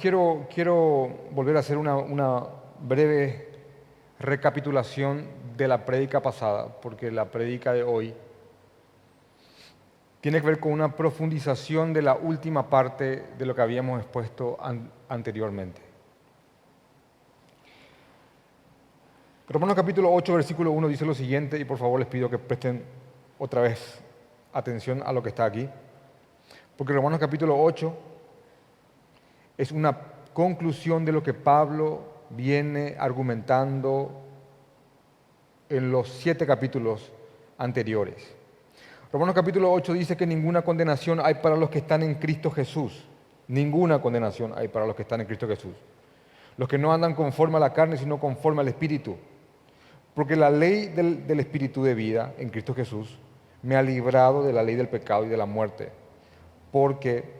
quiero, volver a hacer una, breve recapitulación de la prédica pasada, porque la prédica de hoy tiene que ver con una profundización de la última parte de lo que habíamos expuesto an- anteriormente. Romanos capítulo 8, versículo 1 dice lo siguiente, y por favor les pido que presten otra vez atención a lo que está aquí, porque Romanos capítulo 8 es una conclusión de lo que Pablo viene argumentando en los siete capítulos anteriores. Romanos capítulo 8 dice que ninguna condenación hay para los que están en Cristo Jesús. Ninguna condenación hay para los que están en Cristo Jesús. Los que no andan conforme a la carne, sino conforme al Espíritu. Porque la ley del, del Espíritu de vida en Cristo Jesús me ha librado de la ley del pecado y de la muerte. Porque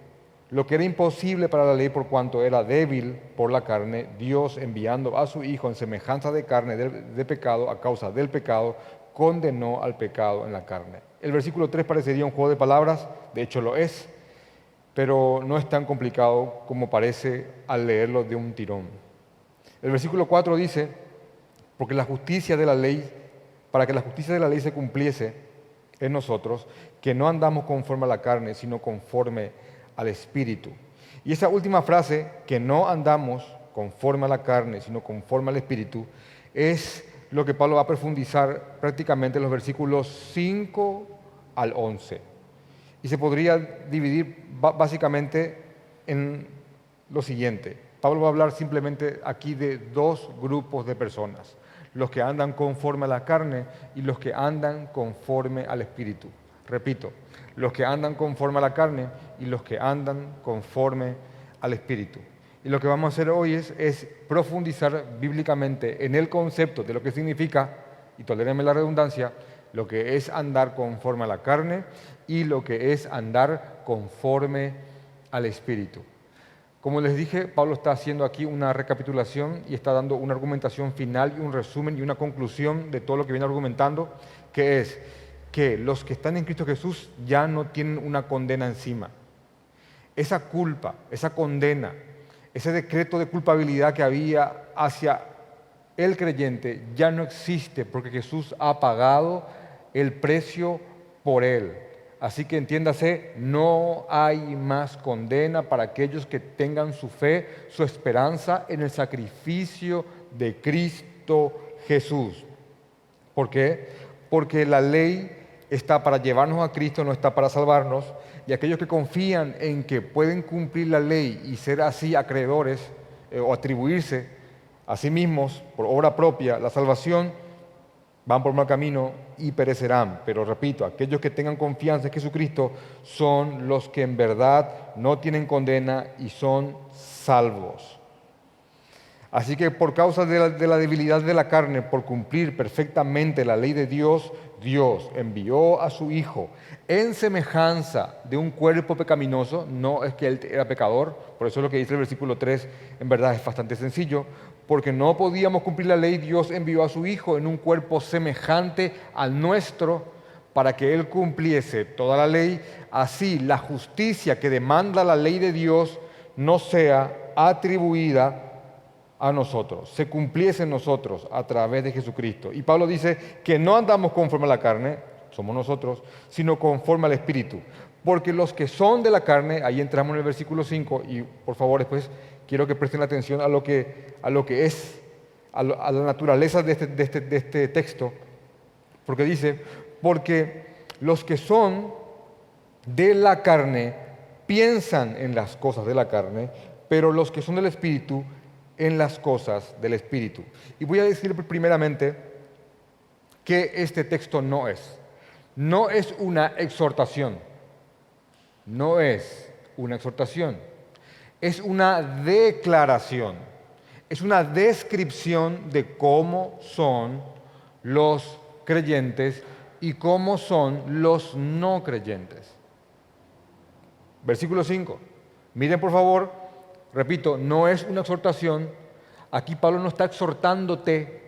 lo que era imposible para la ley por cuanto era débil por la carne, Dios enviando a su Hijo en semejanza de carne de, pecado a causa del pecado, condenó al pecado en la carne. El versículo 3 parecería un juego de palabras, de hecho lo es, pero no es tan complicado como parece al leerlo de un tirón. El versículo 4 dice, porque la justicia de la ley, para que la justicia de la ley se cumpliese en nosotros, que no andamos conforme a la carne, sino conforme al Espíritu. Y esa última frase, que no andamos conforme a la carne, sino conforme al Espíritu, es lo que Pablo va a profundizar prácticamente en los versículos 5 al 11. Y se podría dividir básicamente en lo siguiente. Pablo va a hablar simplemente aquí de dos grupos de personas, los que andan conforme a la carne y los que andan conforme al Espíritu. Repito, los que andan conforme a la carne y los que andan conforme al Espíritu. Y lo que vamos a hacer hoy es, profundizar bíblicamente en el concepto de lo que significa, y tolérenme la redundancia, lo que es andar conforme a la carne y lo que es andar conforme al Espíritu. Como les dije, Pablo está haciendo aquí una recapitulación y está dando una argumentación final y un resumen y una conclusión de todo lo que viene argumentando, que es que los que están en Cristo Jesús ya no tienen una condena encima. Esa culpa, esa condena, ese decreto de culpabilidad que había hacia el creyente ya no existe porque Jesús ha pagado el precio por él. Así que entiéndase, no hay más condena para aquellos que tengan su fe, su esperanza en el sacrificio de Cristo Jesús. ¿Por qué? Porque la ley está para llevarnos a Cristo, no está para salvarnos. Y aquellos que confían en que pueden cumplir la ley y ser así acreedores eh, o atribuirse a sí mismos por obra propia la salvación, van por mal camino y perecerán. Pero repito, aquellos que tengan confianza en Jesucristo son los que en verdad no tienen condena y son salvos. Así que por causa de la, de la, debilidad de la carne, por cumplir perfectamente la ley de Dios, Dios envió a su Hijo en semejanza de un cuerpo pecaminoso, no es que él era pecador, por eso lo que dice el versículo 3 en verdad es bastante sencillo, porque no podíamos cumplir la ley, Dios envió a su Hijo en un cuerpo semejante al nuestro para que Él cumpliese toda la ley, así la justicia que demanda la ley de Dios no sea atribuida a nosotros, se cumpliese en nosotros a través de Jesucristo. Y Pablo dice que no andamos conforme a la carne, somos nosotros, sino conforme al Espíritu. Porque los que son de la carne, ahí entramos en el versículo 5, y por favor después quiero que presten atención a lo que, a lo que es, a, lo, a la naturaleza de este, de, este, de este texto, porque dice, porque los que son de la carne piensan en las cosas de la carne, pero los que son del Espíritu en las cosas del Espíritu. Y voy a decir primeramente que este texto no es. No es una exhortación. No es una exhortación. Es una declaración. Es una descripción de cómo son los creyentes y cómo son los no creyentes. Versículo 5. Miren por favor, repito, no es una exhortación. Aquí Pablo no está exhortándote,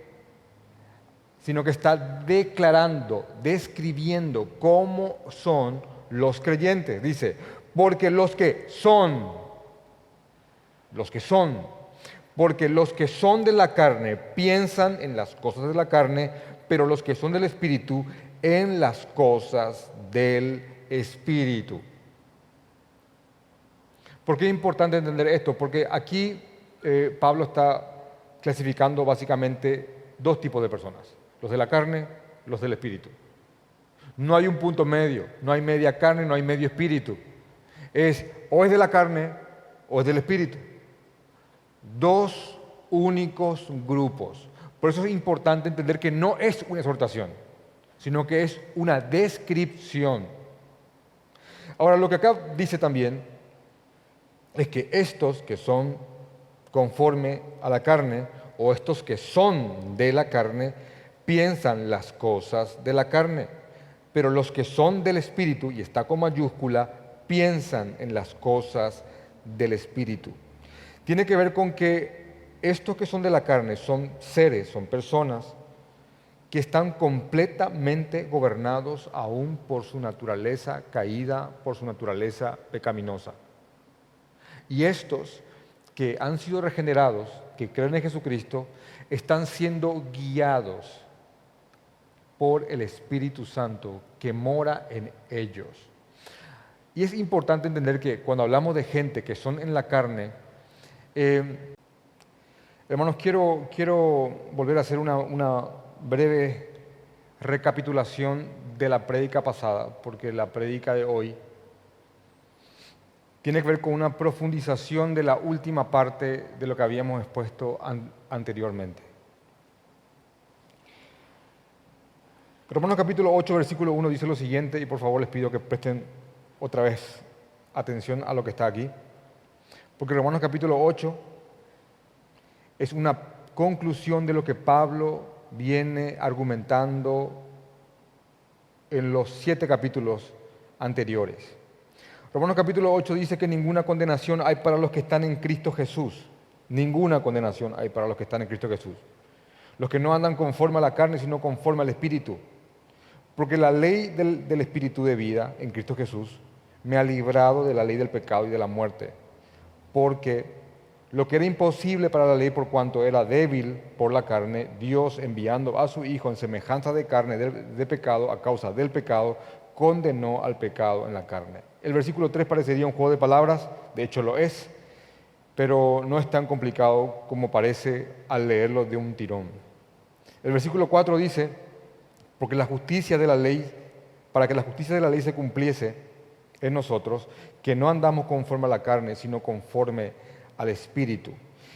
sino que está declarando, describiendo cómo son los creyentes. Dice, porque los que son, los que son. Porque los que son de la carne piensan en las cosas de la carne, pero los que son del Espíritu en las cosas del Espíritu. ¿Por qué es importante entender esto? Porque aquí eh, Pablo está clasificando básicamente dos tipos de personas, los de la carne, los del Espíritu. No hay un punto medio, no hay media carne, no hay medio espíritu. Es o es de la carne o es del Espíritu. Dos únicos grupos. Por eso es importante entender que no es una exhortación, sino que es una descripción. Ahora, lo que acá dice también es que estos que son conforme a la carne, o estos que son de la carne, piensan las cosas de la carne, pero los que son del Espíritu, y está con mayúscula, piensan en las cosas del Espíritu. Tiene que ver con que estos que son de la carne son seres, son personas que están completamente gobernados aún por su naturaleza caída, por su naturaleza pecaminosa. Y estos que han sido regenerados, que creen en Jesucristo, están siendo guiados por el Espíritu Santo que mora en ellos. Y es importante entender que cuando hablamos de gente que son en la carne, eh, hermanos, quiero, quiero volver a hacer una, una breve recapitulación de la prédica pasada, porque la prédica de hoy tiene que ver con una profundización de la última parte de lo que habíamos expuesto anteriormente. Romanos capítulo 8, versículo 1 dice lo siguiente, y por favor les pido que presten otra vez atención a lo que está aquí, porque Romanos capítulo 8 es una conclusión de lo que Pablo viene argumentando en los siete capítulos anteriores. Romanos capítulo 8 dice que ninguna condenación hay para los que están en Cristo Jesús. Ninguna condenación hay para los que están en Cristo Jesús. Los que no andan conforme a la carne, sino conforme al Espíritu. Porque la ley del, del Espíritu de vida en Cristo Jesús me ha librado de la ley del pecado y de la muerte. Porque lo que era imposible para la ley por cuanto era débil por la carne, Dios enviando a su Hijo en semejanza de carne de pecado a causa del pecado, condenó al pecado en la carne el versículo 3 parecería un juego de palabras, de hecho lo es, pero no es tan complicado como parece al leerlo de un tirón. El versículo 4 dice, porque la justicia de la ley, para que la justicia de la ley se cumpliese en nosotros, que no andamos conforme a la carne, sino conforme al Espíritu.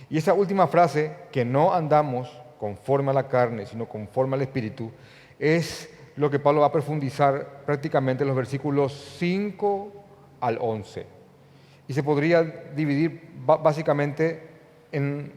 Y esa última frase, que no andamos conforme a la carne, sino conforme al Espíritu, es lo que Pablo va a profundizar prácticamente en los versículos 5 al 11. Y se podría dividir básicamente en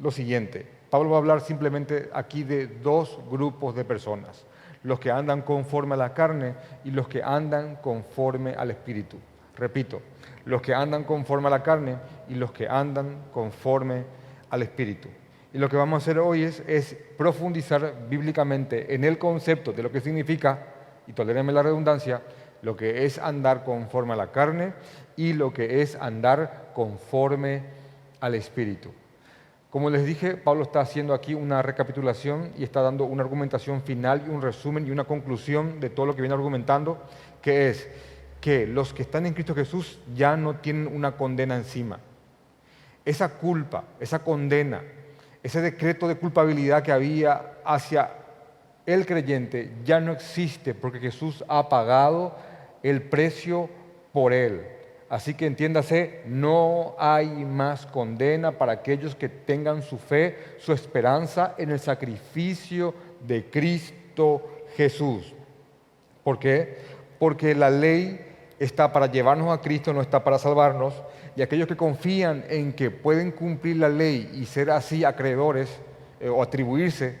lo siguiente. Pablo va a hablar simplemente aquí de dos grupos de personas, los que andan conforme a la carne y los que andan conforme al espíritu. Repito, los que andan conforme a la carne y los que andan conforme al espíritu. Y lo que vamos a hacer hoy es, profundizar bíblicamente en el concepto de lo que significa, y tolérenme la redundancia, lo que es andar conforme a la carne y lo que es andar conforme al Espíritu. Como les dije, Pablo está haciendo aquí una recapitulación y está dando una argumentación final y un resumen y una conclusión de todo lo que viene argumentando, que es que los que están en Cristo Jesús ya no tienen una condena encima. Esa culpa, esa condena, ese decreto de culpabilidad que había hacia el creyente ya no existe porque Jesús ha pagado el precio por él. Así que entiéndase, no hay más condena para aquellos que tengan su fe, su esperanza en el sacrificio de Cristo Jesús. ¿Por qué? Porque la ley está para llevarnos a Cristo, no está para salvarnos y aquellos que confían en que pueden cumplir la ley y ser así acreedores eh, o atribuirse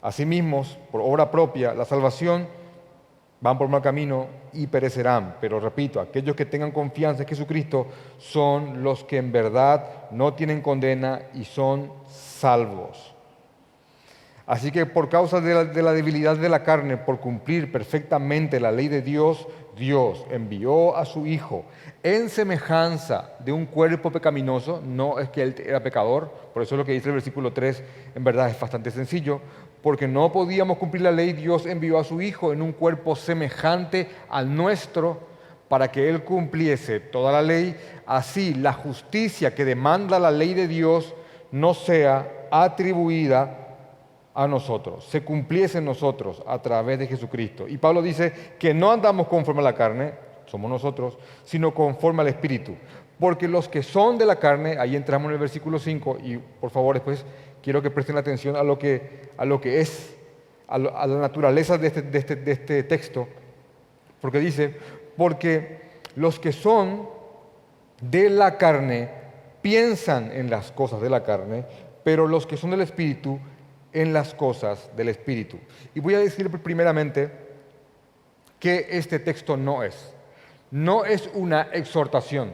a sí mismos por obra propia la salvación, van por mal camino y perecerán. Pero repito, aquellos que tengan confianza en Jesucristo son los que en verdad no tienen condena y son salvos. Así que por causa de la, de la, debilidad de la carne, por cumplir perfectamente la ley de Dios, Dios envió a su Hijo en semejanza de un cuerpo pecaminoso. No es que él era pecador, por eso es lo que dice el versículo 3, en verdad es bastante sencillo. Porque no podíamos cumplir la ley, Dios envió a su Hijo en un cuerpo semejante al nuestro para que Él cumpliese toda la ley. Así la justicia que demanda la ley de Dios no sea atribuida a nosotros, se cumpliese en nosotros a través de Jesucristo. Y Pablo dice que no andamos conforme a la carne, somos nosotros, sino conforme al Espíritu. Porque los que son de la carne, ahí entramos en el versículo 5, y por favor después quiero que presten atención a lo que, a lo que es, a, la naturaleza de este, de, este, de este texto, porque dice, porque los que son de la carne piensan en las cosas de la carne, pero los que son del Espíritu en las cosas del Espíritu. Y voy a decir primeramente que este texto no es. No es una exhortación.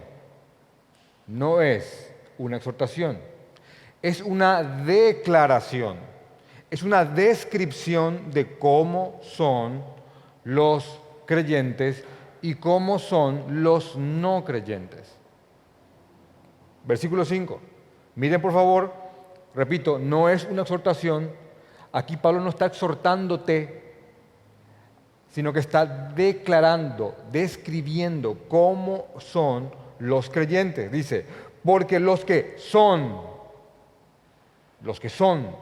No es una exhortación. Es una declaración. Es una descripción de cómo son los creyentes y cómo son los no creyentes. Versículo 5. Miren por favor Repito, no es una exhortación. Aquí Pablo no está exhortándote, sino que está declarando, describiendo cómo son los creyentes. Dice, porque los que son, los que son,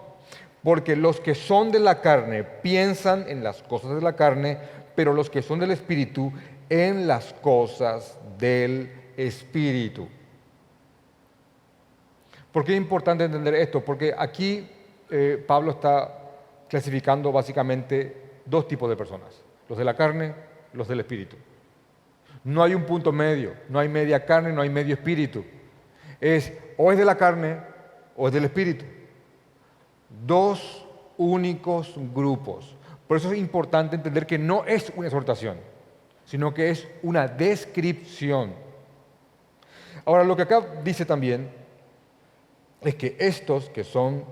porque los que son de la carne piensan en las cosas de la carne, pero los que son del Espíritu en las cosas del Espíritu. ¿Por qué es importante entender esto? Porque aquí eh, Pablo está clasificando básicamente dos tipos de personas, los de la carne, los del espíritu. No hay un punto medio, no hay media carne, no hay medio espíritu. Es o es de la carne o es del espíritu. Dos únicos grupos. Por eso es importante entender que no es una exhortación, sino que es una descripción. Ahora, lo que acá dice también es que estos que son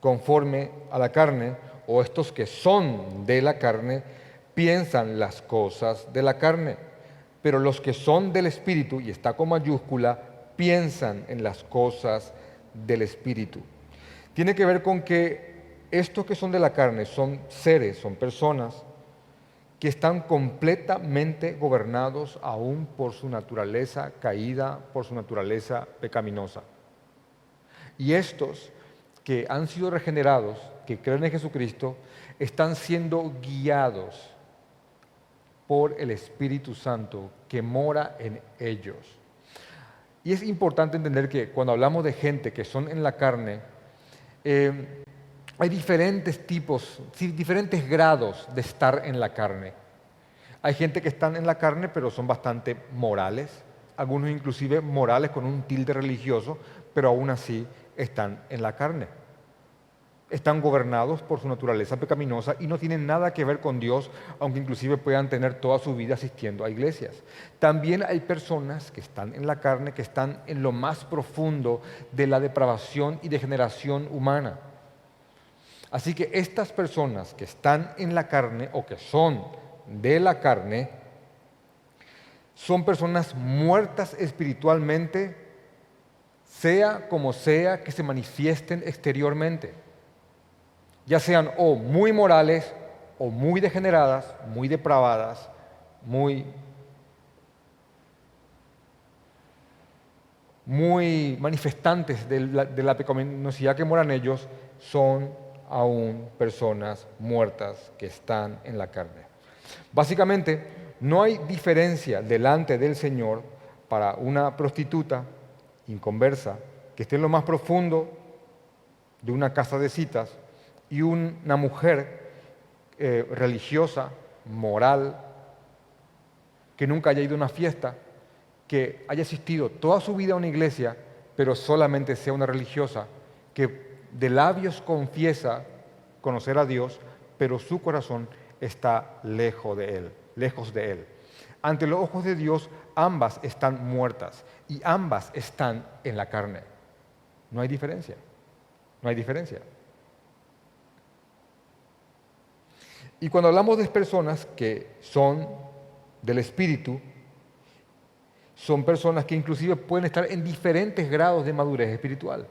conforme a la carne o estos que son de la carne piensan las cosas de la carne, pero los que son del Espíritu, y está con mayúscula, piensan en las cosas del Espíritu. Tiene que ver con que estos que son de la carne son seres, son personas que están completamente gobernados aún por su naturaleza caída, por su naturaleza pecaminosa. Y estos que han sido regenerados, que creen en Jesucristo, están siendo guiados por el Espíritu Santo que mora en ellos. Y es importante entender que cuando hablamos de gente que son en la carne, eh, hay diferentes tipos, diferentes grados de estar en la carne. Hay gente que están en la carne pero son bastante morales, algunos inclusive morales con un tilde religioso, pero aún así están en la carne. Están gobernados por su naturaleza pecaminosa y no tienen nada que ver con Dios, aunque inclusive puedan tener toda su vida asistiendo a iglesias. También hay personas que están en la carne, que están en lo más profundo de la depravación y degeneración humana. Así que estas personas que están en la carne o que son de la carne, son personas muertas espiritualmente sea como sea que se manifiesten exteriormente, ya sean o muy morales o muy degeneradas, muy depravadas, muy, manifestantes de la, de la pecaminosidad que moran ellos, son aún personas muertas que están en la carne. Básicamente, no hay diferencia delante del Señor para una prostituta inconversa, que esté en lo más profundo de una casa de citas y una mujer eh, religiosa, moral, que nunca haya ido a una fiesta, que haya asistido toda su vida a una iglesia, pero solamente sea una religiosa, que de labios confiesa conocer a Dios, pero su corazón está lejos de Él, lejos de Él. Ante los ojos de Dios, ambas están muertas y ambas están en la carne. No hay diferencia. No hay diferencia. Y cuando hablamos de personas que son del Espíritu, son personas que inclusive pueden estar en diferentes grados de madurez espiritual.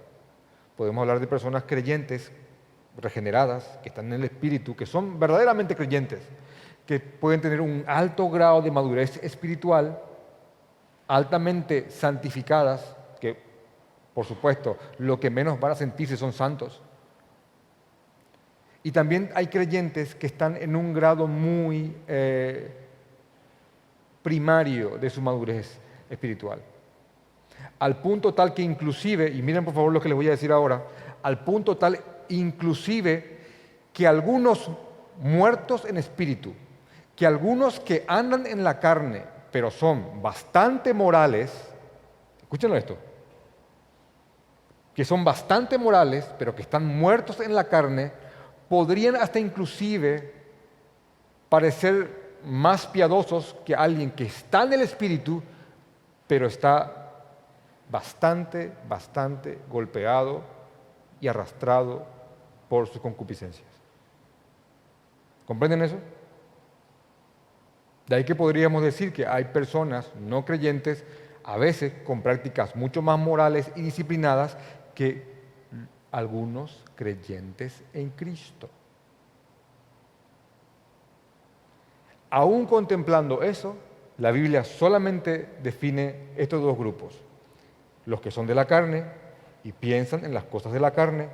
Podemos hablar de personas creyentes, regeneradas, que están en el Espíritu, que son verdaderamente creyentes, que pueden tener un alto grado de madurez espiritual, altamente santificadas, que por supuesto lo que menos van a sentirse son santos. Y también hay creyentes que están en un grado muy eh, primario de su madurez espiritual. Al punto tal que inclusive, y miren por favor lo que les voy a decir ahora, al punto tal inclusive que algunos muertos en espíritu, que algunos que andan en la carne, pero son bastante morales, escúchenlo esto, que son bastante morales, pero que están muertos en la carne, podrían hasta inclusive parecer más piadosos que alguien que está en el espíritu, pero está bastante, bastante golpeado y arrastrado por sus concupiscencias. ¿Comprenden eso? De ahí que podríamos decir que hay personas no creyentes, a veces con prácticas mucho más morales y disciplinadas que algunos creyentes en Cristo. Aún contemplando eso, la Biblia solamente define estos dos grupos, los que son de la carne y piensan en las cosas de la carne,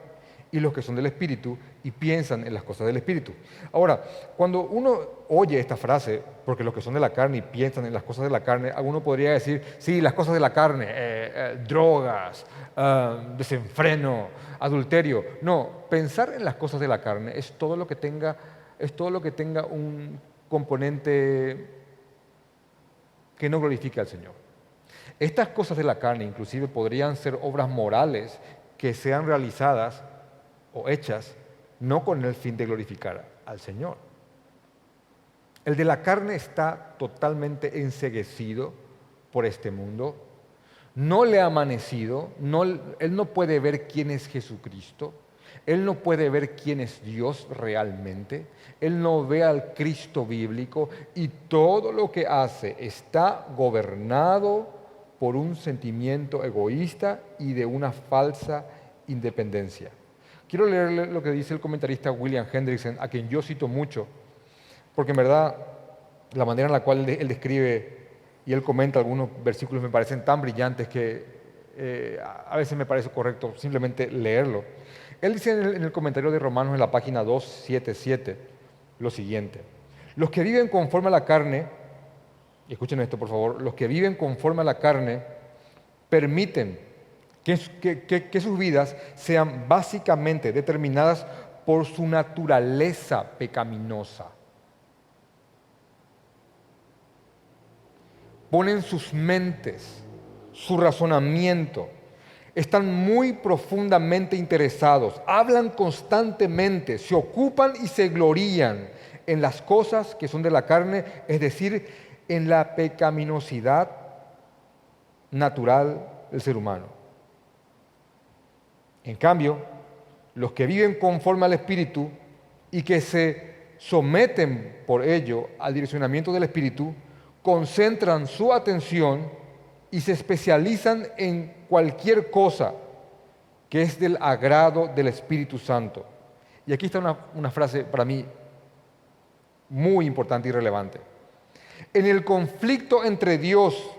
y los que son del Espíritu y piensan en las cosas del Espíritu. Ahora, cuando uno oye esta frase, porque los que son de la carne y piensan en las cosas de la carne, alguno podría decir, sí, las cosas de la carne, eh, eh, drogas, ah, desenfreno, adulterio. No, pensar en las cosas de la carne es todo lo que tenga, es todo lo que tenga un componente que no glorifique al Señor. Estas cosas de la carne inclusive podrían ser obras morales que sean realizadas o hechas no con el fin de glorificar al Señor. El de la carne está totalmente enseguecido por este mundo, no le ha amanecido, él no puede ver quién es Jesucristo, él no puede ver quién es Dios realmente, él no ve al Cristo bíblico y todo lo que hace está gobernado por un sentimiento egoísta y de una falsa independencia. Quiero leerle lo que dice el comentarista William Hendrickson, a quien yo cito mucho, porque en verdad la manera en la cual él describe y él comenta algunos versículos me parecen tan brillantes que eh, a veces me parece correcto simplemente leerlo. Él dice en el, en el comentario de Romanos en la página 277 lo siguiente, los que viven conforme a la carne, escuchen esto por favor, los que viven conforme a la carne permiten que, sus vidas sean básicamente determinadas por su naturaleza pecaminosa. Ponen sus mentes, su razonamiento, están muy profundamente interesados, hablan constantemente, se ocupan y se glorían en las cosas que son de la carne, es decir, en la pecaminosidad natural del ser humano. En cambio, los que viven conforme al Espíritu y que se someten por ello al direccionamiento del Espíritu, concentran su atención y se especializan en cualquier cosa que es del agrado del Espíritu Santo. Y aquí está una, frase para mí muy importante y relevante. En el conflicto entre Dios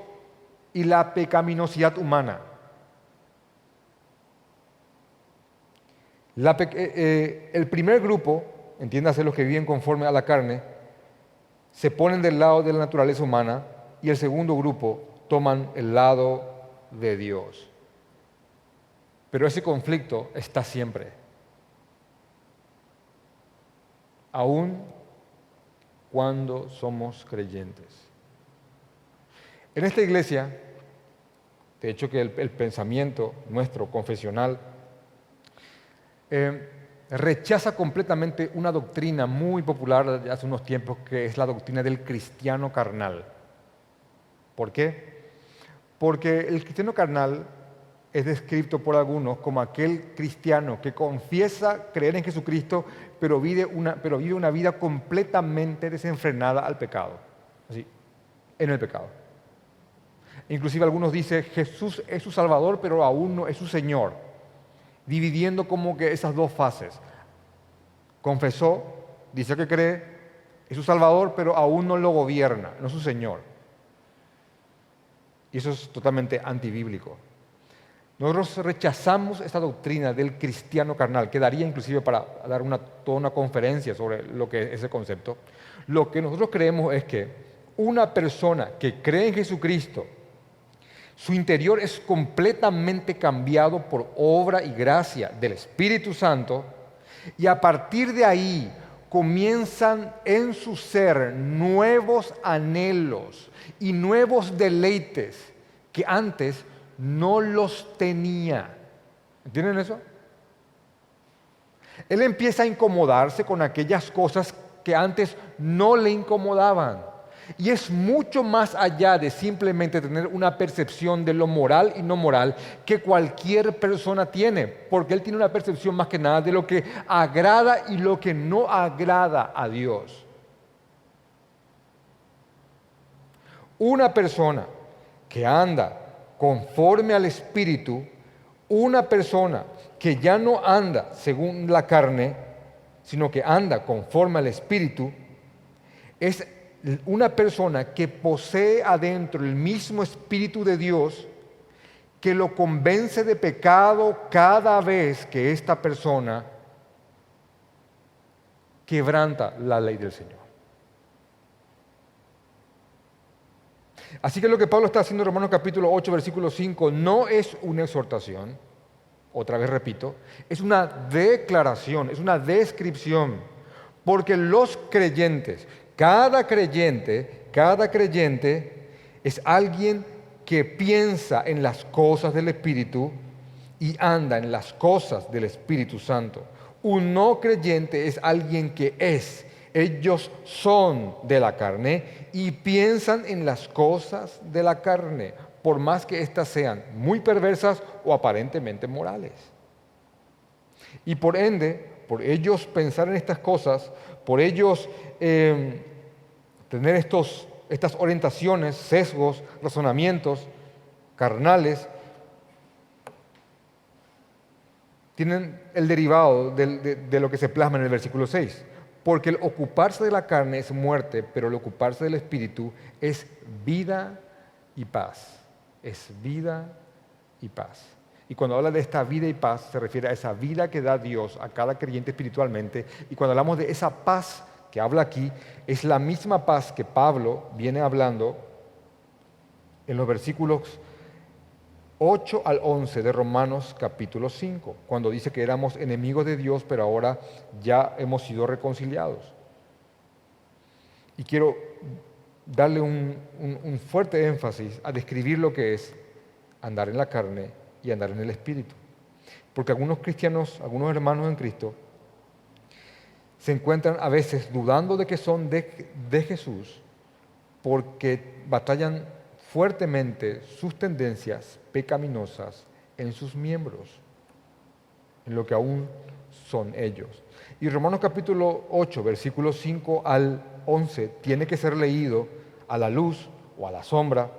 y la pecaminosidad humana, Eh, eh, el primer grupo, entiéndase los que viven conforme a la carne, se ponen del lado de la naturaleza humana y el segundo grupo toman el lado de Dios. Pero ese conflicto está siempre. Aún cuando somos creyentes. En esta iglesia, de hecho que el, el pensamiento nuestro confesional eh, rechaza completamente una doctrina muy popular hace unos tiempos que es la doctrina del cristiano carnal. ¿Por qué? Porque el cristiano carnal es descrito por algunos como aquel cristiano que confiesa creer en Jesucristo, pero vive una, pero vive una vida completamente desenfrenada al pecado. Así, en el pecado. Inclusive algunos dicen, Jesús es su Salvador, pero aún no es su Señor. Dividiendo como que esas dos fases. Confesó, dice que cree, es su Salvador, pero aún no lo gobierna, no es su Señor. Y eso es totalmente antibíblico. Nosotros rechazamos esta doctrina del cristiano carnal, que daría inclusive para dar una, toda una conferencia sobre lo que es ese concepto. Lo que nosotros creemos es que una persona que cree en Jesucristo, su interior es completamente cambiado por obra y gracia del Espíritu Santo, y a partir de ahí comienzan en su ser nuevos anhelos y nuevos deleites que antes no los tenía. ¿Entienden eso? Él empieza a incomodarse con aquellas cosas que antes no le incomodaban. Y es mucho más allá de simplemente tener una percepción de lo moral y no moral que cualquier persona tiene, porque él tiene una percepción más que nada de lo que agrada y lo que no agrada a Dios. Una persona que anda conforme al Espíritu, una persona que ya no anda según la carne, sino que anda conforme al Espíritu, es una persona que posee adentro el mismo Espíritu de Dios que lo convence de pecado cada vez que esta persona quebranta la ley del Señor. Así que lo que Pablo está haciendo en Romanos capítulo 8, versículo 5, no es una exhortación, otra vez repito, es una declaración, es una descripción, porque los creyentes, cada creyente, cada creyente es alguien que piensa en las cosas del Espíritu y anda en las cosas del Espíritu Santo. Un no creyente es alguien que es ellos son de la carne y piensan en las cosas de la carne, por más que éstas sean muy perversas o aparentemente morales. Y por ende, por ellos pensar en estas cosas, por ellos em, tener estos, estas orientaciones, sesgos, razonamientos carnales, tienen el derivado de, de lo que se plasma en el versículo 6. Porque el ocuparse de la carne es muerte, pero el ocuparse del espíritu es vida y paz. Es vida y paz. Y cuando habla de esta vida y paz, se refiere a esa vida que da Dios a cada creyente espiritualmente. Y cuando hablamos de esa paz que habla aquí, es la misma paz que Pablo viene hablando en los versículos 8 al 11 de Romanos capítulo 5, cuando dice que éramos enemigos de Dios, pero ahora ya hemos sido reconciliados. Y quiero darle un, un, fuerte énfasis a describir lo que es andar en la carne y andar en el Espíritu. Porque algunos cristianos, algunos hermanos en Cristo, se encuentran a veces dudando de que son de, Jesús porque batallan fuertemente sus tendencias pecaminosas en sus miembros, en lo que aún son ellos. Y Romanos capítulo 8, versículos 5 al 11, tiene que ser leído a la luz o a la sombra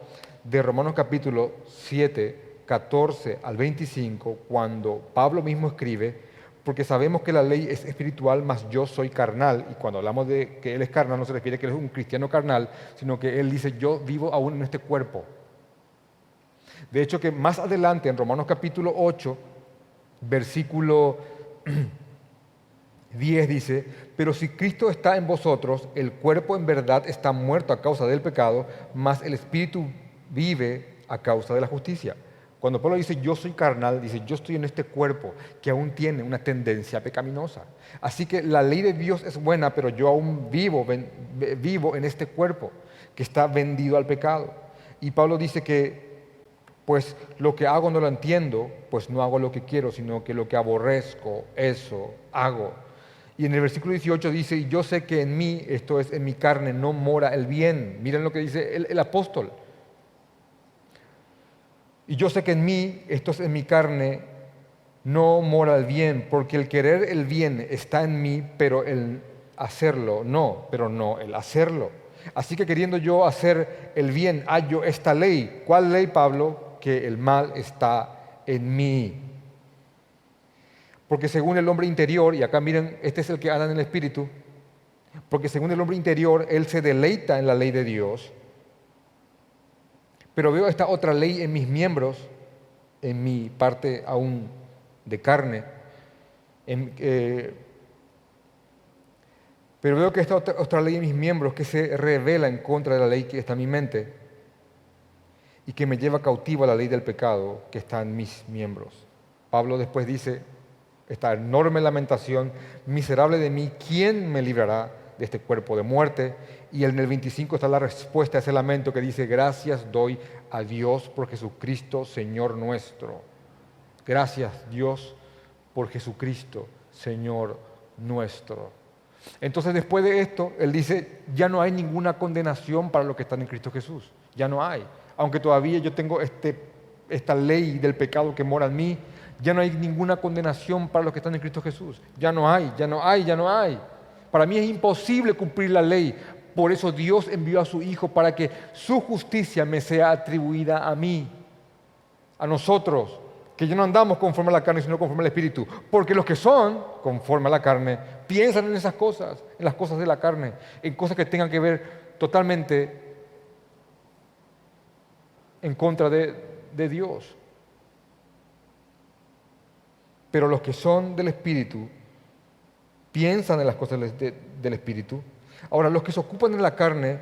de Romanos capítulo 7, 14 al 25, cuando Pablo mismo escribe, porque sabemos que la ley es espiritual, mas yo soy carnal. Y cuando hablamos de que Él es carnal, no se refiere a que Él es un cristiano carnal, sino que Él dice, yo vivo aún en este cuerpo. De hecho, que más adelante, en Romanos capítulo 8, versículo 10 dice, pero si Cristo está en vosotros, el cuerpo en verdad está muerto a causa del pecado, mas el espíritu vive a causa de la justicia. Cuando Pablo dice yo soy carnal, dice yo estoy en este cuerpo que aún tiene una tendencia pecaminosa. Así que la ley de Dios es buena, pero yo aún vivo, vivo en este cuerpo que está vendido al pecado. Y Pablo dice que pues lo que hago no lo entiendo, pues no hago lo que quiero, sino que lo que aborrezco, eso hago. Y en el versículo 18 dice, y yo sé que en mí, esto es en mi carne, no mora el bien. Miren lo que dice el, el apóstol. Y yo sé que en mí, esto es en mi carne, no mora el bien, porque el querer el bien está en mí, pero el hacerlo no, pero no el hacerlo. Así que queriendo yo hacer el bien, hallo esta ley. ¿Cuál ley, Pablo? Que el mal está en mí. Porque según el hombre interior, y acá miren, este es el que anda en el espíritu, porque según el hombre interior, él se deleita en la ley de Dios. Pero veo esta otra ley en mis miembros, en mi parte aún de carne. Eh, pero veo que esta otra, ley en mis miembros que se revela en contra de la ley que está en mi mente y que me lleva cautivo a la ley del pecado que está en mis miembros. Pablo después dice, esta enorme lamentación, miserable de mí, ¿quién me librará de este cuerpo de muerte? Y en el 25 está la respuesta a ese lamento que dice, gracias doy a Dios por Jesucristo, Señor nuestro. Gracias Dios por Jesucristo, Señor nuestro. Entonces después de esto, Él dice, ya no hay ninguna condenación para los que están en Cristo Jesús. Ya no hay. Aunque todavía yo tengo este, esta ley del pecado que mora en mí, ya no hay ninguna condenación para los que están en Cristo Jesús. Ya no hay, ya no hay, ya no hay. Para mí es imposible cumplir la ley. Por eso Dios envió a su Hijo para que su justicia me sea atribuida a mí, a nosotros, que ya no andamos conforme a la carne, sino conforme al Espíritu. Porque los que son conforme a la carne piensan en esas cosas, en las cosas de la carne, en cosas que tengan que ver totalmente en contra de, Dios. Pero los que son del Espíritu piensan en las cosas del Espíritu. Ahora, los que se ocupan en la carne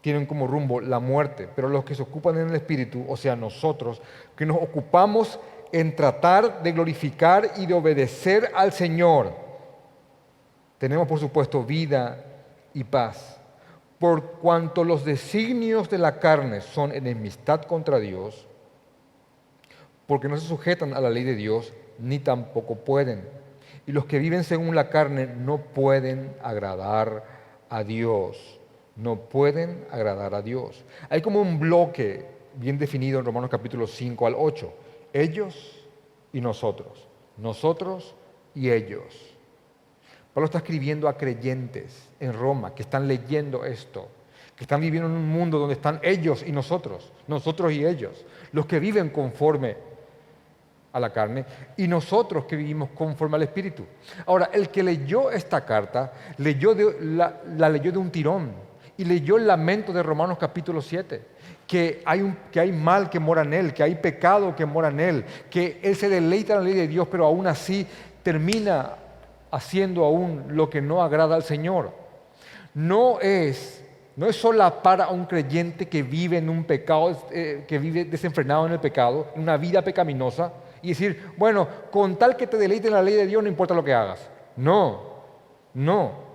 tienen como rumbo la muerte, pero los que se ocupan en el Espíritu, o sea, nosotros, que nos ocupamos en tratar de glorificar y de obedecer al Señor, tenemos por supuesto vida y paz. Por cuanto los designios de la carne son enemistad contra Dios, porque no se sujetan a la ley de Dios, ni tampoco pueden. Y los que viven según la carne no pueden agradar a Dios. No pueden agradar a Dios. Hay como un bloque bien definido en Romanos capítulo 5 al 8. Ellos y nosotros. Nosotros y ellos. Pablo está escribiendo a creyentes en Roma que están leyendo esto, que están viviendo en un mundo donde están ellos y nosotros, nosotros y ellos, los que viven conforme a la carne y nosotros que vivimos conforme al Espíritu. Ahora, el que leyó esta carta, leyó la, la, leyó de un tirón y leyó el lamento de Romanos capítulo 7, que hay, que hay mal que mora en él, que hay pecado que mora en él, que él se deleita en la ley de Dios, pero aún así termina haciendo aún lo que no agrada al Señor. No es, no es solo para un creyente que vive en un pecado, eh, que vive desenfrenado en el pecado, en una vida pecaminosa, y decir, bueno, con tal que te deleite en la ley de Dios, no importa lo que hagas. No, no.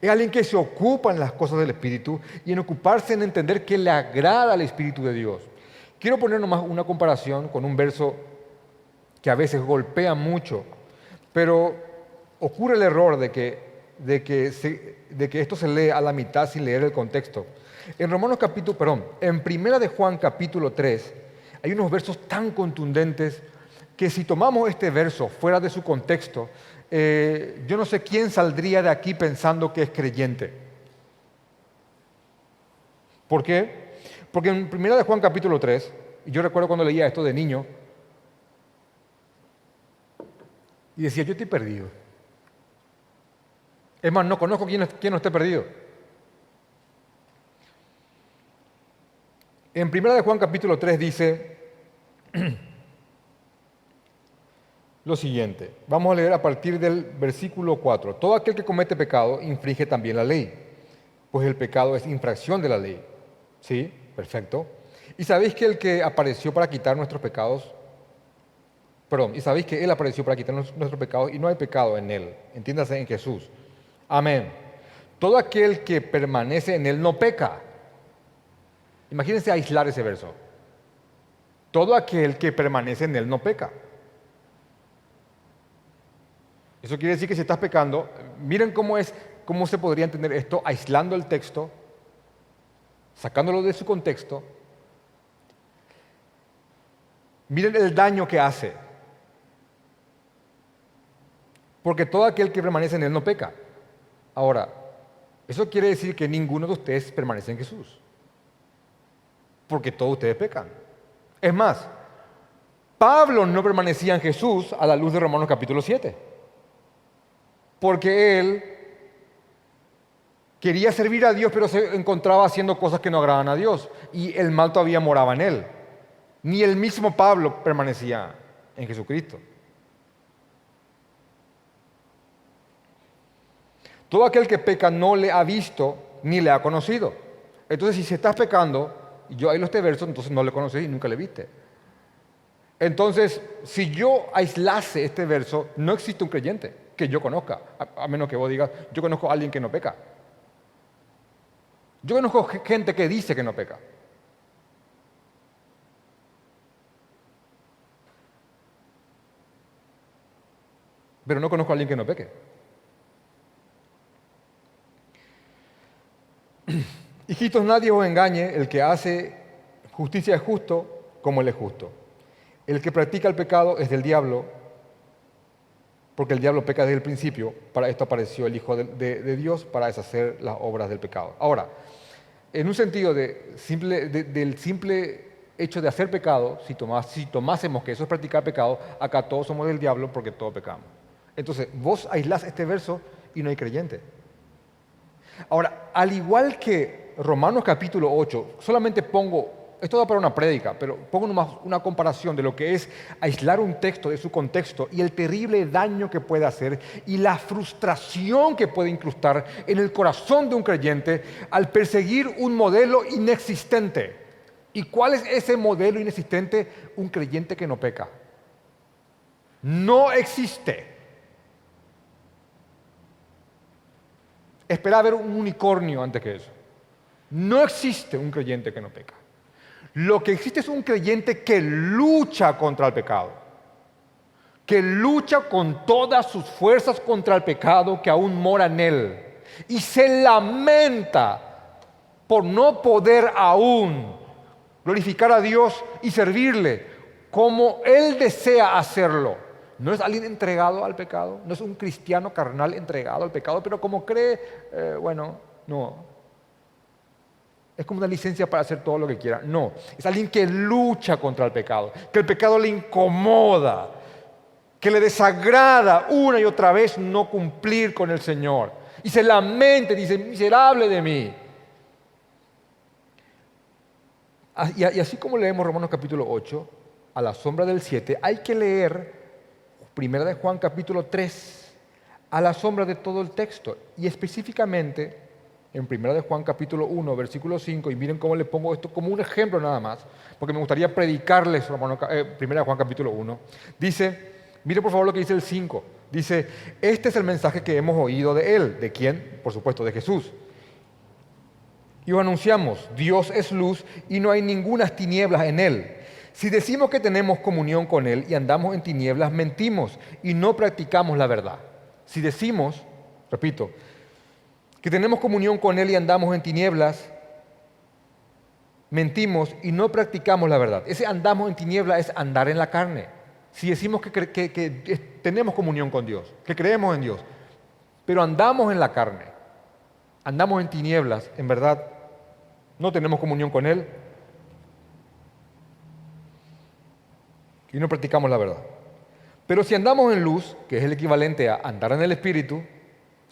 Es alguien que se ocupa en las cosas del Espíritu y en ocuparse en entender que le agrada al Espíritu de Dios. Quiero poner nomás una comparación con un verso que a veces golpea mucho pero ocurre el error de que, de que, de que esto se lee a la mitad sin leer el contexto. En Romanos capítulo, perdón, en Primera de Juan capítulo 3 hay unos versos tan contundentes que si tomamos este verso fuera de su contexto, eh, yo no sé quién saldría de aquí pensando que es creyente. ¿Por qué? Porque en Primera de Juan capítulo 3, y yo recuerdo cuando leía esto de niño, Y decía, yo estoy perdido. Es más, no conozco quién, quién no esté perdido. En 1 de Juan capítulo 3 dice lo siguiente. Vamos a leer a partir del versículo 4. Todo aquel que comete pecado infringe también la ley, pues el pecado es infracción de la ley. ¿Sí? Perfecto. ¿Y sabéis que el que apareció para quitar nuestros pecados Perdón, y sabéis que Él apareció para quitarnos nuestros pecados y no hay pecado en Él. Entiéndase en Jesús. Amén. Todo aquel que permanece en Él no peca. Imagínense aislar ese verso. Todo aquel que permanece en Él no peca. Eso quiere decir que si estás pecando, miren cómo es, cómo se podría entender esto aislando el texto, sacándolo de su contexto. Miren el daño que hace. Porque todo aquel que permanece en Él no peca. Ahora, eso quiere decir que ninguno de ustedes permanece en Jesús. Porque todos ustedes pecan. Es más, Pablo no permanecía en Jesús a la luz de Romanos capítulo 7. Porque él quería servir a Dios, pero se encontraba haciendo cosas que no agradan a Dios. Y el mal todavía moraba en él. Ni el mismo Pablo permanecía en Jesucristo. Todo aquel que peca no le ha visto ni le ha conocido. Entonces, si se estás pecando, yo ahí lo este verso, entonces no le conocí y nunca le viste. Entonces, si yo aislase este verso, no existe un creyente que yo conozca, a, menos que vos digas, yo conozco a alguien que no peca. Yo conozco gente que dice que no peca. Pero no conozco a alguien que no peque. Hijitos, nadie os engañe, el que hace justicia es justo como él es justo. El que practica el pecado es del diablo, porque el diablo peca desde el principio. Para esto apareció el Hijo de, Dios, para deshacer las obras del pecado. Ahora, en un sentido del simple hecho de hacer pecado, si, si tomásemos que eso es practicar pecado, acá todos somos del diablo porque todos pecamos. Entonces, vos aislás este verso y no hay creyente. Ahora, al igual que Romanos capítulo 8, solamente pongo esto da para una prédica, pero pongo una comparación de lo que es aislar un texto de su contexto y el terrible daño que puede hacer y la frustración que puede incrustar en el corazón de un creyente al perseguir un modelo inexistente. ¿Y cuál es ese modelo inexistente? Un creyente que no peca. No existe. Espera ver un unicornio antes que eso. No existe un creyente que no peca. Lo que existe es un creyente que lucha contra el pecado, que lucha con todas sus fuerzas contra el pecado que aún mora en él y se lamenta por no poder aún glorificar a Dios y servirle como él desea hacerlo. No es alguien entregado al pecado, no es un cristiano carnal entregado al pecado, pero como cree, eh, bueno, no, es como una licencia para hacer todo lo que quiera. No, es alguien que lucha contra el pecado, que el pecado le incomoda, que le desagrada una y otra vez no cumplir con el Señor. Y se lamenta dice, miserable de mí. Ah, y así como leemos Romanos capítulo 8, a la sombra del 7, hay que leer Primera de Juan capítulo 3, a la sombra de todo el texto. Y específicamente en 1 de Juan capítulo 1, versículo 5, y miren cómo le pongo esto como un ejemplo nada más, porque me gustaría predicarles 1 eh, de Juan capítulo 1. Dice, miren por favor lo que dice el 5. Dice, este es el mensaje que hemos oído de él. ¿De quién? Por supuesto, de Jesús. Y os anunciamos, Dios es luz y no hay ninguna tinieblas en él. Si decimos que tenemos comunión con Él y andamos en tinieblas, mentimos y no practicamos la verdad. Si decimos, repito, que tenemos comunión con Él y andamos en tinieblas, mentimos y no practicamos la verdad. Ese andamos en tinieblas es andar en la carne. Si decimos que, tenemos comunión con Dios, que creemos en Dios, pero andamos en la carne, andamos en tinieblas, en verdad, no tenemos comunión con Él y no practicamos la verdad. Pero si andamos en luz, que es el equivalente a andar en el Espíritu,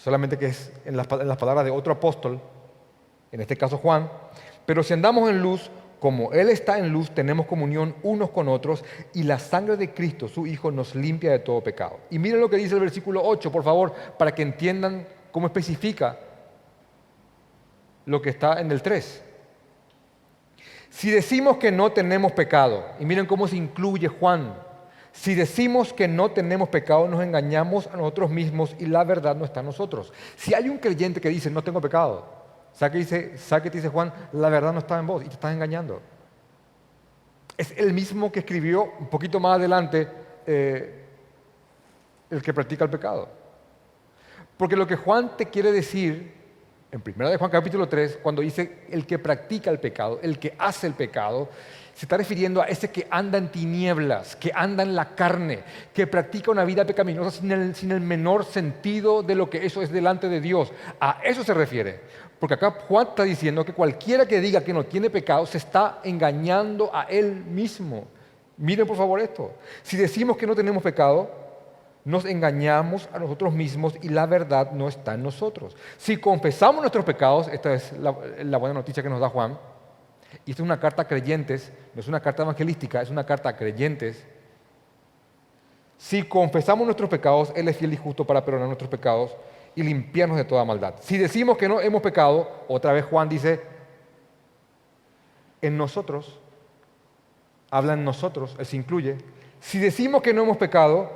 solamente que es en las, palabras de otro apóstol, en este caso Juan, pero si andamos en luz, como Él está en luz, tenemos comunión unos con otros y la sangre de Cristo, su Hijo, nos limpia de todo pecado. Y miren lo que dice el versículo 8, por favor, para que entiendan cómo especifica lo que está en el 3. Si decimos que no tenemos pecado, y miren cómo se incluye Juan, si decimos que no tenemos pecado, nos engañamos a nosotros mismos y la verdad no está en nosotros. Si hay un creyente que dice, no tengo pecado, ¿sabe qué dice, sabe dice Juan? La verdad no está en vos y te estás engañando. Es el mismo que escribió un poquito más adelante eh, el que practica el pecado. Porque lo que Juan te quiere decir, en 1 de Juan capítulo 3, cuando dice el que practica el pecado, el que hace el pecado, se está refiriendo a ese que anda en tinieblas, que anda en la carne, que practica una vida pecaminosa sin el, menor sentido de lo que eso es delante de Dios. A eso se refiere. Porque acá Juan está diciendo que cualquiera que diga que no tiene pecado se está engañando a él mismo. Miren por favor esto. Si decimos que no tenemos pecado, nos engañamos a nosotros mismos y la verdad no está en nosotros. Si confesamos nuestros pecados, esta es la buena noticia que nos da Juan, y esta es una carta a creyentes, no es una carta evangelística, es una carta a creyentes. Si confesamos nuestros pecados, Él es fiel y justo para perdonar nuestros pecados y limpiarnos de toda maldad. Si decimos que no hemos pecado, otra vez Juan dice, en nosotros, habla en nosotros, Él se incluye. Si decimos que no hemos pecado,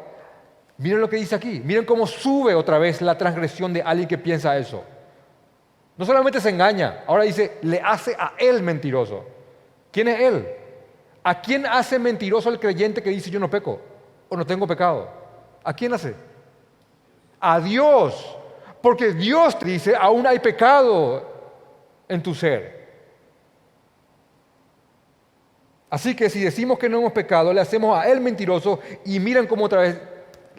miren lo que dice aquí, miren cómo sube otra vez la transgresión de alguien que piensa eso. No solamente se engaña, ahora dice, le hace a él mentiroso. ¿Quién es él? ¿A quién hace mentiroso el creyente que dice yo no peco o no tengo pecado? ¿A quién hace? A Dios. Porque Dios te dice, aún hay pecado en tu ser. Así que si decimos que no hemos pecado, le hacemos a Él mentiroso y miren cómo otra vez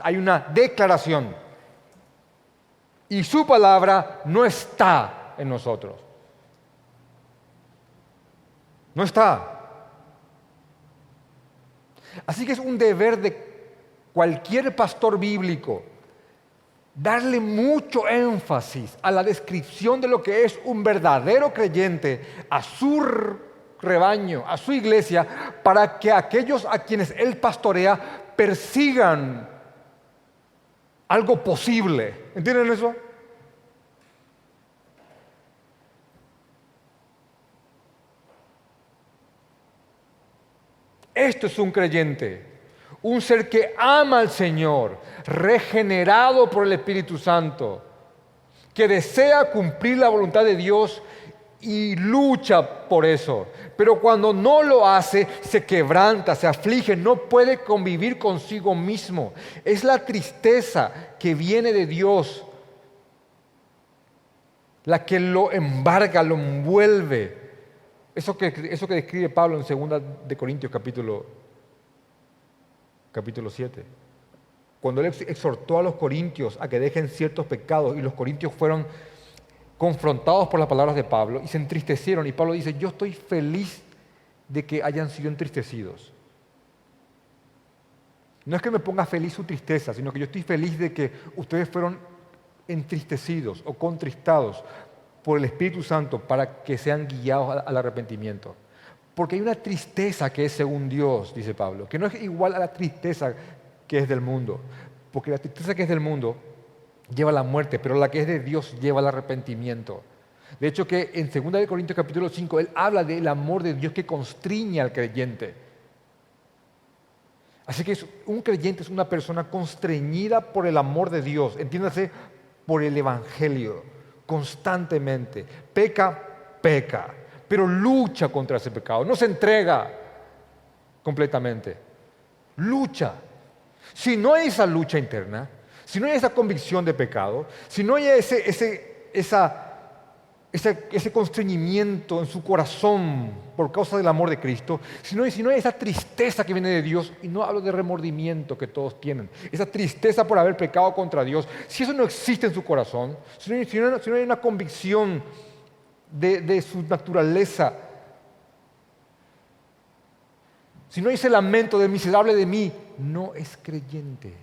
hay una declaración. Y su palabra no está en nosotros. No está. Así que es un deber de cualquier pastor bíblico darle mucho énfasis a la descripción de lo que es un verdadero creyente, a su rebaño, a su iglesia, para que aquellos a quienes él pastorea persigan algo posible. ¿Entienden eso? Esto es un creyente, un ser que ama al Señor, regenerado por el Espíritu Santo, que desea cumplir la voluntad de Dios y lucha por eso. Pero cuando no lo hace, se quebranta, se aflige, no puede convivir consigo mismo. Es la tristeza que viene de Dios la que lo embarga, lo envuelve eso que, eso que describe Pablo en 2 de Corintios capítulo, capítulo 7. Cuando él exhortó a los corintios a que dejen ciertos pecados y los corintios fueron confrontados por las palabras de Pablo y se entristecieron. Y Pablo dice, yo estoy feliz de que hayan sido entristecidos. No es que me ponga feliz su tristeza, sino que yo estoy feliz de que ustedes fueron entristecidos o contristados por el Espíritu Santo para que sean guiados al arrepentimiento. Porque hay una tristeza que es según Dios, dice Pablo, que no es igual a la tristeza que es del mundo. Porque la tristeza que es del mundo lleva a la muerte, pero la que es de Dios lleva al arrepentimiento. De hecho que en 2 Corintios capítulo 5 él habla del amor de Dios que constriñe al creyente. Así que un creyente es una persona constreñida por el amor de Dios, entiéndase, por el Evangelio constantemente. Peca, peca, pero lucha contra ese pecado. No se entrega completamente. Lucha. Si no hay esa lucha interna, si no hay esa convicción de pecado, si no hay ese, ese, esa ese, constreñimiento en su corazón por causa del amor de Cristo, sino, si no hay esa tristeza que viene de Dios, y no hablo de remordimiento que todos tienen, esa tristeza por haber pecado contra Dios, si eso no existe en su corazón, si no, hay una convicción de, de su naturaleza, si no hay ese lamento de miserable de mí, no es creyente,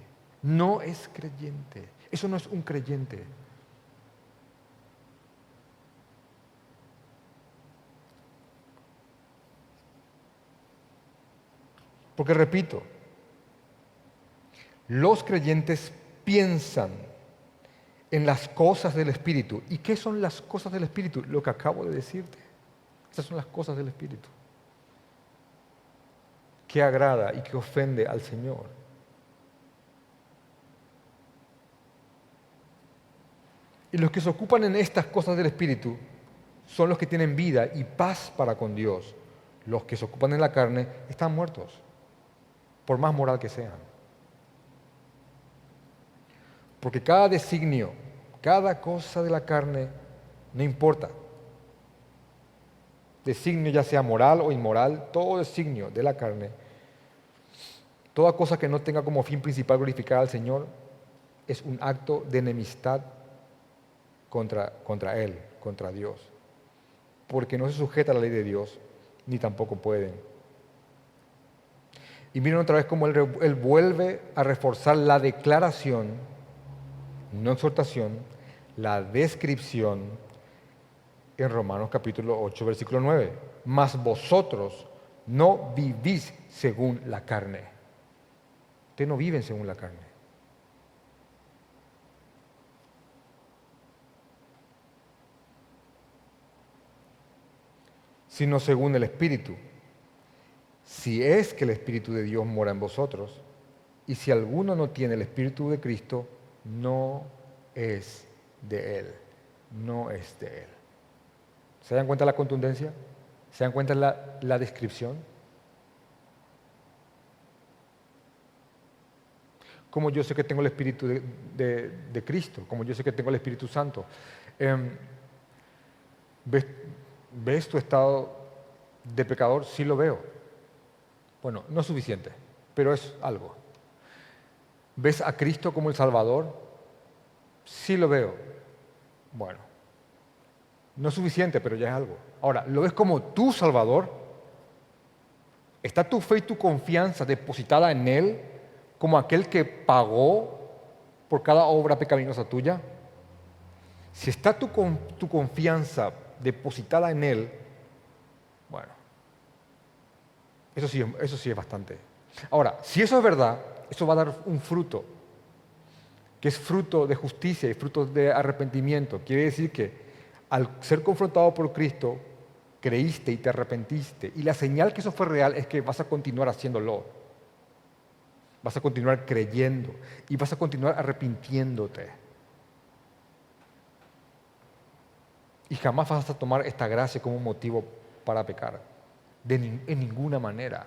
no es creyente, eso no es un creyente. Porque repito, los creyentes piensan en las cosas del Espíritu. ¿Y qué son las cosas del Espíritu? Lo que acabo de decirte. Esas son las cosas del Espíritu. Que agrada y que ofende al Señor. Y los que se ocupan en estas cosas del Espíritu son los que tienen vida y paz para con Dios. Los que se ocupan en la carne están muertos por más moral que sean. Porque cada designio, cada cosa de la carne, no importa. designio ya sea moral o inmoral, todo designio de la carne, toda cosa que no tenga como fin principal glorificar al Señor, es un acto de enemistad contra, contra Él, contra Dios, porque no se sujeta a la ley de Dios, ni tampoco pueden. Y miren otra vez cómo él, él vuelve a reforzar la declaración, no exhortación, la descripción en Romanos capítulo 8, versículo 9. Mas vosotros no vivís según la carne. Ustedes no viven según la carne. sino según el Espíritu. Si es que el Espíritu de Dios mora en vosotros, y si alguno no tiene el Espíritu de Cristo, no es de Él, no es de Él. ¿Se dan cuenta la contundencia? ¿Se dan cuenta la, la descripción? Como yo sé que tengo el Espíritu de, Cristo, como yo sé que tengo el Espíritu Santo. Em, ¿ves, ¿Ves tu estado de pecador? Sí lo veo. Bueno, no es suficiente, pero es algo. ¿Ves a Cristo como el Salvador? Sí lo veo. Bueno, no es suficiente, pero ya es algo. Ahora, ¿lo ves como tu Salvador? ¿Está tu fe y tu confianza depositada en Él como aquel que pagó por cada obra pecaminosa tuya? Si está tu, tu confianza depositada en Él, bueno, eso sí, eso sí es bastante. Ahora, si eso es verdad, eso va a dar un fruto, que es fruto de justicia y fruto de arrepentimiento. Quiere decir que al ser confrontado por Cristo, creíste y te arrepentiste. Y la señal que eso fue real es que vas a continuar haciéndolo. Vas a continuar creyendo y vas a continuar arrepintiéndote. Y jamás vas a tomar esta gracia como un motivo para pecar. De en ninguna manera.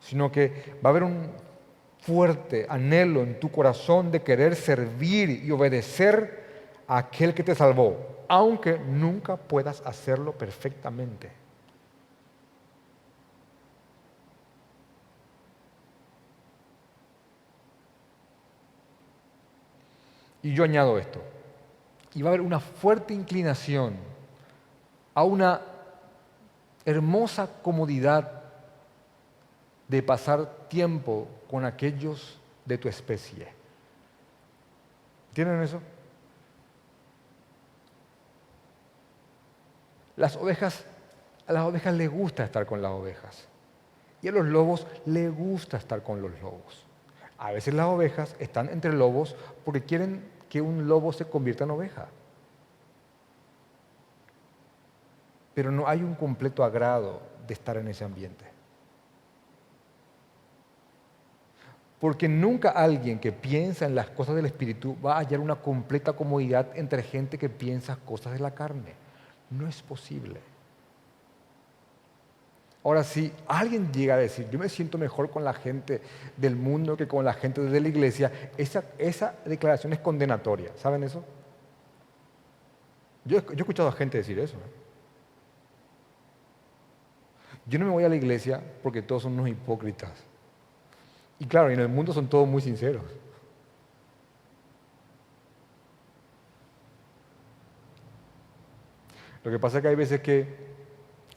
Sino que va a haber un fuerte anhelo en tu corazón de querer servir y obedecer a aquel que te salvó, aunque nunca puedas hacerlo perfectamente. Y yo añado esto y va a haber una fuerte inclinación a una hermosa comodidad de pasar tiempo con aquellos de tu especie. ¿Entienden eso? Las ovejas, a las ovejas les gusta estar con las ovejas. Y a los lobos les gusta estar con los lobos. A veces las ovejas están entre lobos porque quieren que un lobo se convierta en oveja. Pero no hay un completo agrado de estar en ese ambiente. Porque nunca alguien que piensa en las cosas del Espíritu va a hallar una completa comodidad entre gente que piensa cosas de la carne. No es posible. Ahora, si alguien llega a decir, yo me siento mejor con la gente del mundo que con la gente de la iglesia, esa, esa declaración es condenatoria. ¿Saben eso? Yo, yo he escuchado a gente decir eso. Yo no me voy a la iglesia porque todos son unos hipócritas. Y claro, en el mundo son todos muy sinceros. Lo que pasa es que hay veces que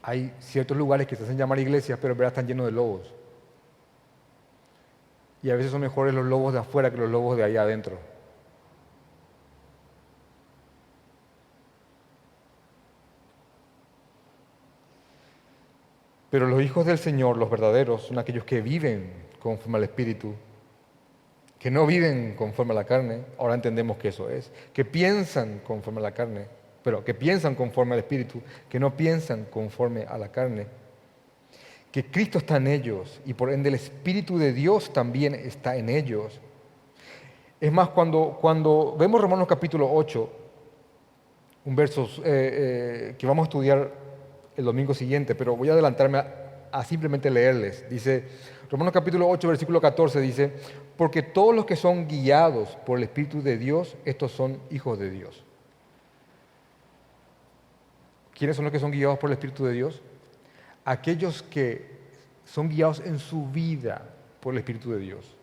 hay ciertos lugares que se hacen llamar iglesias, pero en verdad están llenos de lobos. Y a veces son mejores los lobos de afuera que los lobos de ahí adentro. Pero los hijos del Señor, los verdaderos, son aquellos que viven conforme al Espíritu, que no viven conforme a la carne, ahora entendemos que eso es, que piensan conforme a la carne, pero que piensan conforme al Espíritu, que no piensan conforme a la carne, que Cristo está en ellos y por ende el Espíritu de Dios también está en ellos. Es más, cuando, cuando vemos Romanos capítulo 8, un verso eh, eh, que vamos a estudiar el domingo siguiente, pero voy a adelantarme a, a simplemente leerles. Dice, Romanos capítulo 8, versículo 14 dice, porque todos los que son guiados por el Espíritu de Dios, estos son hijos de Dios. ¿quiénes son los que son guiados por el Espíritu de Dios? Aquellos que son guiados en su vida por el Espíritu de Dios.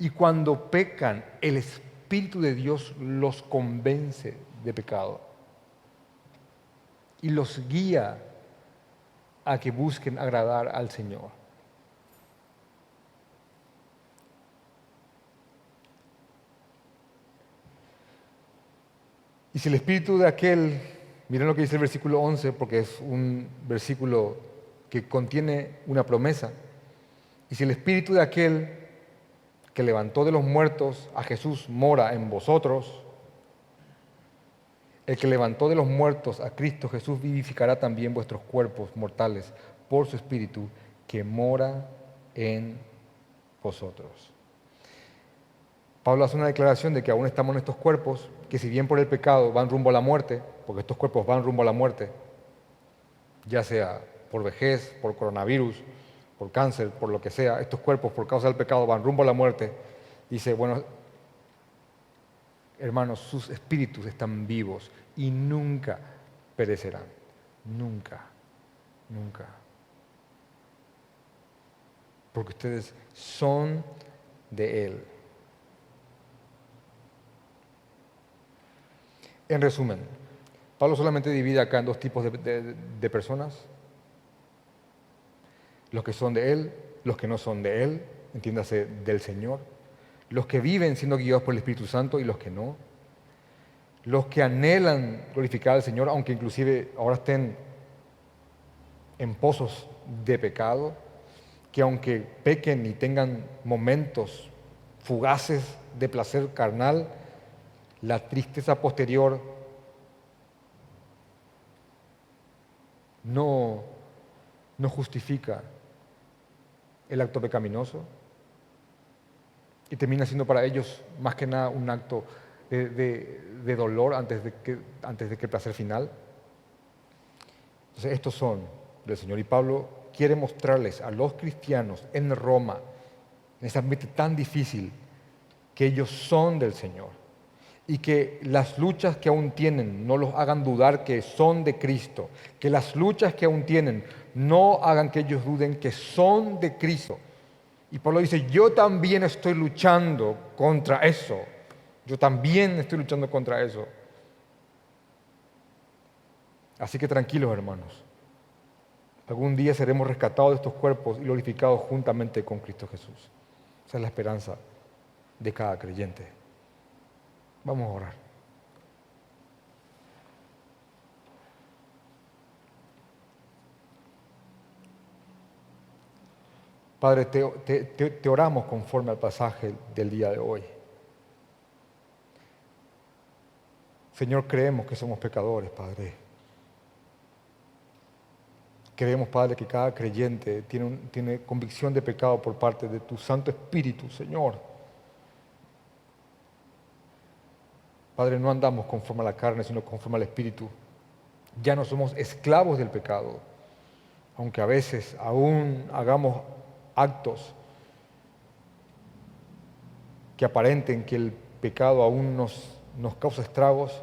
Y cuando pecan, el Espíritu de Dios los convence de pecado y los guía a que busquen agradar al Señor. Y si el espíritu de aquel, miren lo que dice el versículo 11, porque es un versículo que contiene una promesa, y si el espíritu de aquel que levantó de los muertos a Jesús mora en vosotros, el que levantó de los muertos a Cristo Jesús vivificará también vuestros cuerpos mortales por su espíritu que mora en vosotros. Pablo hace una declaración de que aún estamos en estos cuerpos, que si bien por el pecado van rumbo a la muerte, porque estos cuerpos van rumbo a la muerte, ya sea por vejez, por coronavirus, por cáncer, por lo que sea, estos cuerpos por causa del pecado van rumbo a la muerte, dice, bueno, hermanos, sus espíritus están vivos y nunca perecerán, nunca, nunca. Porque ustedes son de Él. En resumen, Pablo solamente divide acá en dos tipos de, personas. Los que son de Él, los que no son de Él, entiéndase, del Señor. Los que viven siendo guiados por el Espíritu Santo y los que no. Los que anhelan glorificar al Señor, aunque inclusive ahora estén en pozos de pecado, que aunque pequen y tengan momentos fugaces de placer carnal, la tristeza posterior no, no justifica el acto pecaminoso y termina siendo para ellos más que nada un acto de, dolor antes de, que, antes de que el placer final. Entonces estos son del Señor y Pablo quiere mostrarles a los cristianos en Roma, en ese ambiente tan difícil, que ellos son del Señor y que las luchas que aún tienen no los hagan dudar que son de Cristo, que las luchas que aún tienen no hagan que ellos duden que son de Cristo. Y Pablo dice, yo también estoy luchando contra eso, yo también estoy luchando contra eso. Así que tranquilos hermanos, algún día seremos rescatados de estos cuerpos y glorificados juntamente con Cristo Jesús. Esa es la esperanza de cada creyente. Vamos a orar. Padre, te, oramos conforme al pasaje del día de hoy. Señor, creemos que somos pecadores, Padre. Creemos, Padre, que cada creyente tiene, tiene convicción de pecado por parte de tu Santo Espíritu, Señor. Padre, no andamos conforme a la carne, sino conforme al Espíritu. Ya no somos esclavos del pecado, aunque a veces aún hagamos actos que aparenten que el pecado aún nos, nos causa estragos.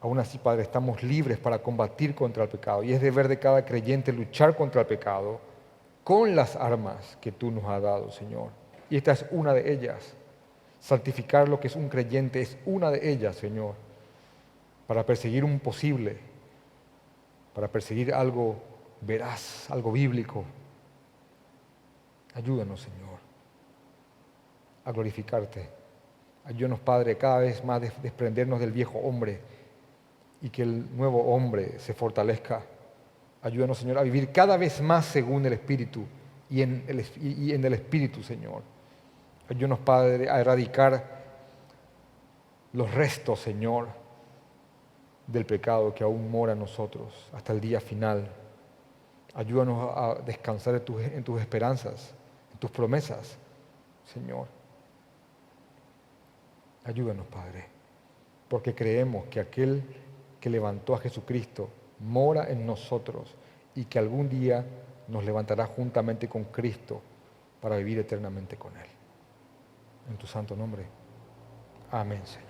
Aún así, Padre, estamos libres para combatir contra el pecado. Y es deber de cada creyente luchar contra el pecado con las armas que tú nos has dado, Señor. Y esta es una de ellas. Santificar lo que es un creyente es una de ellas, Señor, para perseguir un posible, para perseguir algo veraz, algo bíblico. Ayúdanos, Señor, a glorificarte. Ayúdanos, Padre, cada vez más a desprendernos del viejo hombre y que el nuevo hombre se fortalezca. Ayúdanos, Señor, a vivir cada vez más según el Espíritu y en el, Espíritu, Señor. Ayúdanos, Padre, a erradicar los restos, Señor, del pecado que aún mora en nosotros hasta el día final. Ayúdanos a descansar en tus, esperanzas, tus promesas, Señor. Ayúdanos, Padre, porque creemos que aquel que levantó a Jesucristo mora en nosotros y que algún día nos levantará juntamente con Cristo para vivir eternamente con Él en tu santo nombre. Amén, Señor.